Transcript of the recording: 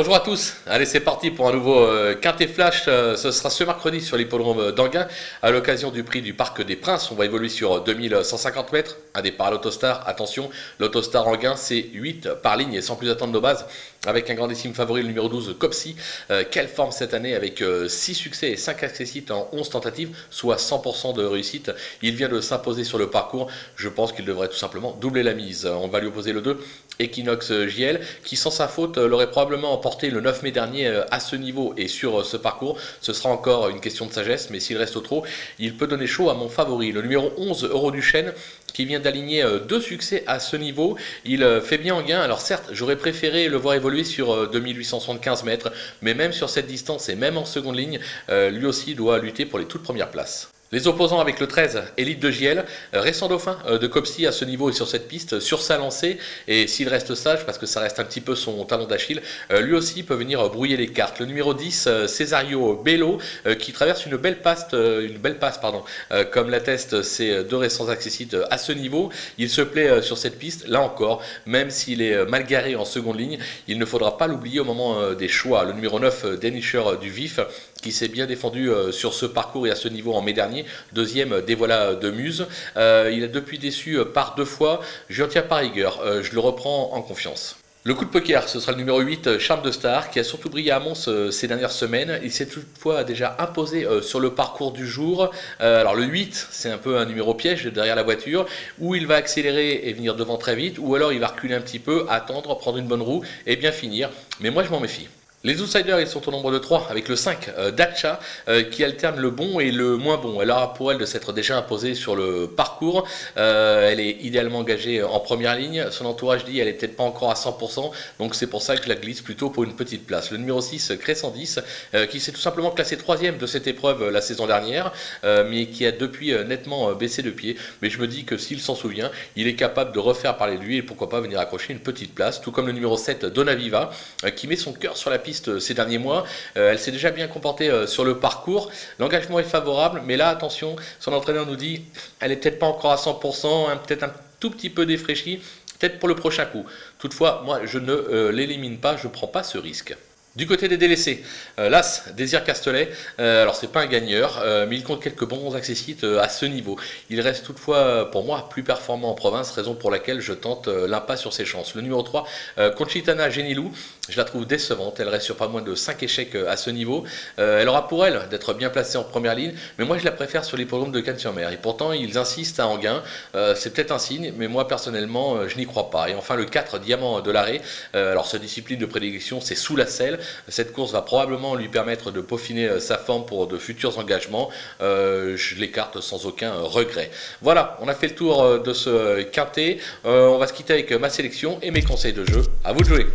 Bonjour à tous, allez c'est parti pour un nouveau euh, Quintet Flash, euh, ce sera ce mercredi sur l'hippodrome d'Anguin à l'occasion du prix du Parc des Princes, on va évoluer sur 2150 mètres, un départ à l'autostar, attention, l'autostar Anguin c'est 8 par ligne et sans plus attendre nos bases, avec un grandissime favori le numéro 12 Copsy, euh, quelle forme cette année avec 6 succès et 5 accessites en 11 tentatives, soit 100% de réussite, il vient de s'imposer sur le parcours, je pense qu'il devrait tout simplement doubler la mise, on va lui opposer le 2 Equinox JL, qui sans sa faute l'aurait probablement emporté le 9 mai dernier euh, à ce niveau et sur euh, ce parcours. Ce sera encore une question de sagesse, mais s'il reste au trop, il peut donner chaud à mon favori, le numéro 11 Euro du Chêne, qui vient d'aligner euh, deux succès à ce niveau. Il fait bien en gain. Alors certes, j'aurais préféré le voir évoluer sur 2875 mètres, mais même sur cette distance et même en seconde ligne, lui aussi doit lutter pour les toutes premières places. Les opposants avec le 13, Elite de JL, euh, récent dauphin euh, de Copsy à ce niveau et sur cette piste, sur sa lancée, et s'il reste sage, parce que ça reste un petit peu son talon d'Achille, euh, lui aussi peut venir brouiller les cartes. Le numéro 10, Cesario Bello, qui traverse une belle passe, une belle passe pardon, comme l'attestent ses deux récents accessites à ce niveau. Il se plaît sur cette piste, là encore, même s'il est mal garé en seconde ligne, il ne faudra pas l'oublier au moment des choix. Le numéro 9, Denisher du Vif, qui s'est bien défendu sur ce parcours et à ce niveau en mai dernier, deuxième des voilà de Muse. Euh, il a depuis déçu euh, par deux fois, je tiens par rigueur, euh, je le reprends en confiance. Le coup de poker, ce sera le numéro 8, Charles de Star, qui a surtout brillé à Mons ces dernières semaines. Il s'est toutefois déjà imposé sur le parcours du jour. alors le 8, c'est un peu un numéro piège derrière la voiture, où il va accélérer et venir devant très vite, ou alors il va reculer un petit peu, attendre, prendre une bonne roue et bien finir. Mais moi je m'en méfie. Les outsiders, ils sont au nombre de 3, avec le 5, euh, Dacha, euh, qui alterne le bon et le moins bon. Elle aura pour elle de s'être déjà imposée sur le parcours. Euh, elle est idéalement engagée en première ligne. Son entourage dit qu'elle n'est peut-être pas encore à 100%, donc c'est pour ça que je la glisse plutôt pour une petite place. Le numéro 6, Crescendis, qui s'est tout simplement classé troisième de cette épreuve la saison dernière, mais qui a depuis nettement baissé de pied. Mais je me dis que s'il s'en souvient, il est capable de refaire parler de lui et pourquoi pas venir accrocher une petite place, tout comme le numéro 7, Donaviva, qui met son cœur sur la piste euh, ces derniers mois. Euh, elle s'est déjà bien comportée euh, sur le parcours. L'engagement est favorable, mais là, attention, son entraîneur nous dit elle est peut-être pas encore à 100%, hein, peut-être un tout petit peu défraîchie, peut-être pour le prochain coup. Toutefois, moi, je ne l'élimine pas, je ne prends pas ce risque. Du côté des délaissés, euh, l'As, Désir Castelet, euh, alors c'est pas un gagneur, euh, mais il compte quelques bons accessites à ce niveau. Il reste toutefois, pour moi, plus performant en province, raison pour laquelle je tente l'impasse sur ses chances. Le numéro 3, Conchitana Genilou, je la trouve décevante, elle reste sur pas moins de 5 échecs à ce niveau. elle aura pour elle d'être bien placée en première ligne, mais moi je la préfère sur l'hippodrome de Cannes-sur-Mer. Et pourtant, ils insistent à Anguin, c'est peut-être un signe, mais moi personnellement, je n'y crois pas. Et enfin, le 4, Diamant de l'arrêt, alors sa discipline de prédilection, c'est sous la selle. Cette course va probablement lui permettre de peaufiner euh, sa forme pour de futurs engagements. Euh, je l'écarte sans aucun regret. Voilà, on a fait le tour euh, de ce quintet. on va se quitter avec ma sélection et mes conseils de jeu. À vous de jouer.